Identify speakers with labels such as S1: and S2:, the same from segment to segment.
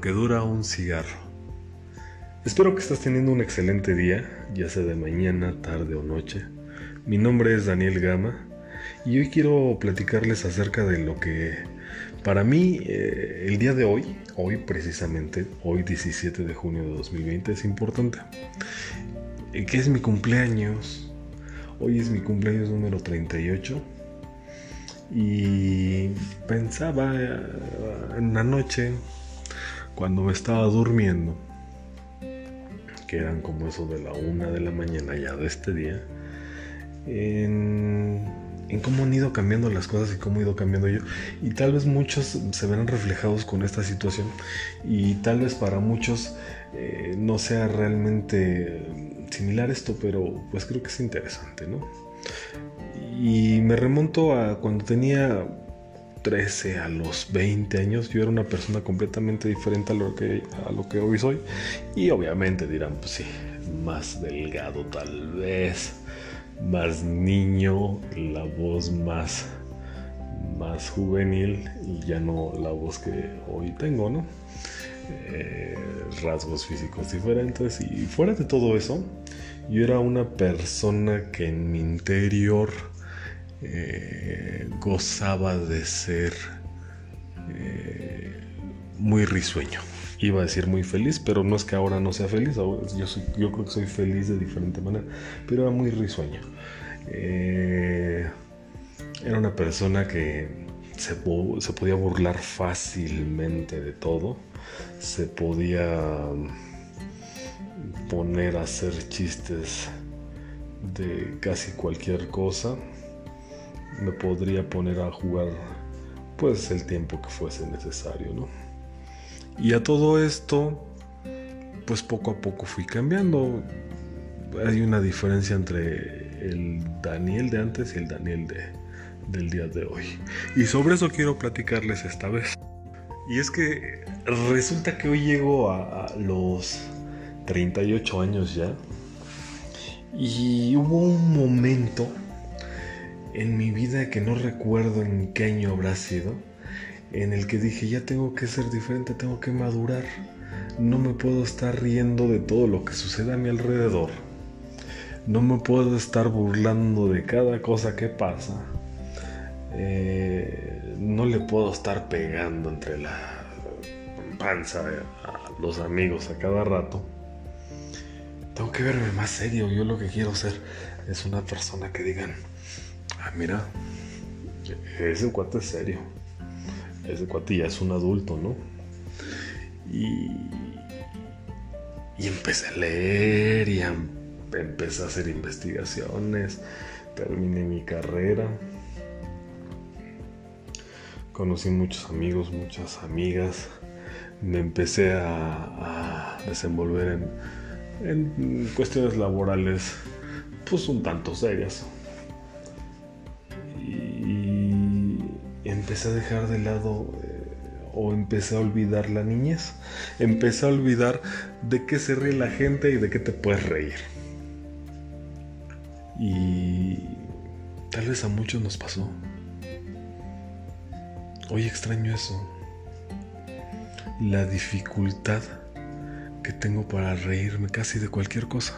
S1: Que dura un cigarro. Espero que estés teniendo un excelente día, ya sea de mañana, tarde o noche. Mi nombre es Daniel Gama y hoy quiero platicarles acerca de lo que para mí eh, el día de hoy, hoy precisamente, hoy 17 de junio de 2020 es importante. Eh, que es mi cumpleaños. Hoy es mi cumpleaños número 38 y pensaba en una noche cuando me estaba durmiendo, que eran como eso de la una de la mañana ya de este día, en, cómo han ido cambiando las cosas y cómo he ido cambiando yo. Y tal vez muchos se verán reflejados con esta situación y tal vez para muchos eh, no sea realmente similar esto, pero pues creo que es interesante, ¿no? Y me remonto a cuando tenía 13 a los 20 años, yo era una persona completamente diferente a lo que, a lo que hoy soy. Y obviamente dirán, pues sí, más delgado tal vez, más niño, la voz más, más juvenil y ya no la voz que hoy tengo, ¿no? Eh, rasgos físicos diferentes y fuera de todo eso, yo era una persona que en mi interior eh, gozaba de ser eh, muy risueño. Iba a decir muy feliz, pero no es que ahora no sea feliz. yo, creo que soy feliz de diferente manera, pero era muy risueño. Eh, era una persona que se, podía burlar fácilmente de todo. Se podía poner a hacer chistes de casi cualquier cosa me podría poner a jugar pues el tiempo que fuese necesario, ¿no? Y a todo esto, pues poco a poco fui cambiando. Hay una diferencia entre el Daniel de antes y el Daniel de, del día de hoy. Y sobre eso quiero platicarles esta vez. Y es que resulta que hoy llego a, a los 38 años ya. Y hubo un momento en mi vida que no recuerdo en qué año habrá sido, en el que dije, ya tengo que ser diferente, tengo que madurar. No me puedo estar riendo de todo lo que sucede a mi alrededor. No me puedo estar burlando de cada cosa que pasa. Eh, no le puedo estar pegando entre la panza a los amigos a cada rato. Tengo que verme más serio. Yo lo que quiero ser es una persona que digan, Ah, mira, ese cuate es serio. Ese cuate ya es un adulto, ¿no? Y, y empecé a leer y empecé a hacer investigaciones. Terminé mi carrera. Conocí muchos amigos, muchas amigas. Me empecé a, desenvolver en, en cuestiones laborales, pues un tanto serias empecé a dejar de lado eh, o empecé a olvidar la niñez. Empecé a olvidar de qué se ríe la gente y de qué te puedes reír. Y tal vez a muchos nos pasó. Hoy extraño eso. La dificultad que tengo para reírme casi de cualquier cosa.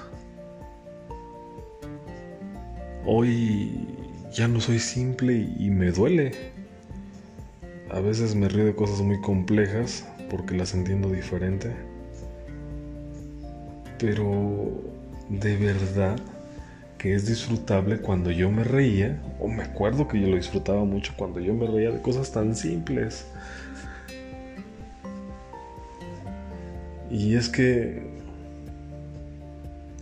S1: Hoy ya no soy simple y me duele. A veces me río de cosas muy complejas porque las entiendo diferente. Pero de verdad que es disfrutable cuando yo me reía, o me acuerdo que yo lo disfrutaba mucho cuando yo me reía de cosas tan simples. Y es que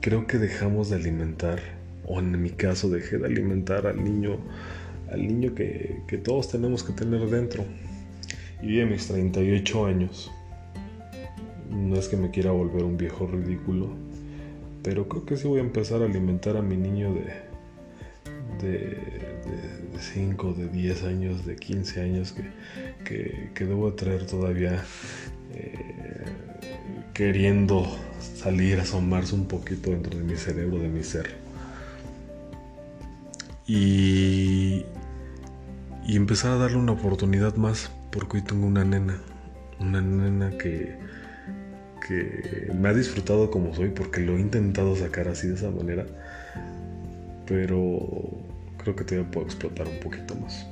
S1: creo que dejamos de alimentar, o en mi caso dejé de alimentar al niño al niño que, todos tenemos que tener dentro. Y de mis 38 años, no es que me quiera volver un viejo ridículo, pero creo que sí voy a empezar a alimentar a mi niño de, de, 5, de 10 años, de 15 años que, que, debo traer todavía eh, queriendo salir, asomarse un poquito dentro de mi cerebro, de mi ser. Y, y empezar a darle una oportunidad más porque hoy tengo una nena, Una nena que, que me ha disfrutado como soy porque lo he intentado sacar así de esa manera. Pero creo que todavía puedo explotar un poquito más.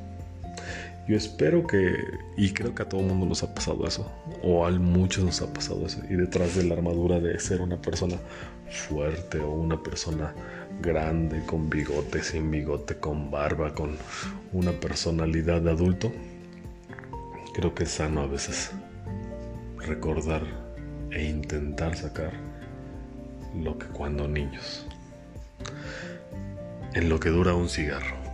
S1: Yo espero que, y creo que a todo el mundo nos ha pasado eso, o a muchos nos ha pasado eso, y detrás de la armadura de ser una persona fuerte o una persona grande, con bigote, sin bigote, con barba, con una personalidad de adulto, creo que es sano a veces recordar e intentar sacar lo que cuando niños, en lo que dura un cigarro.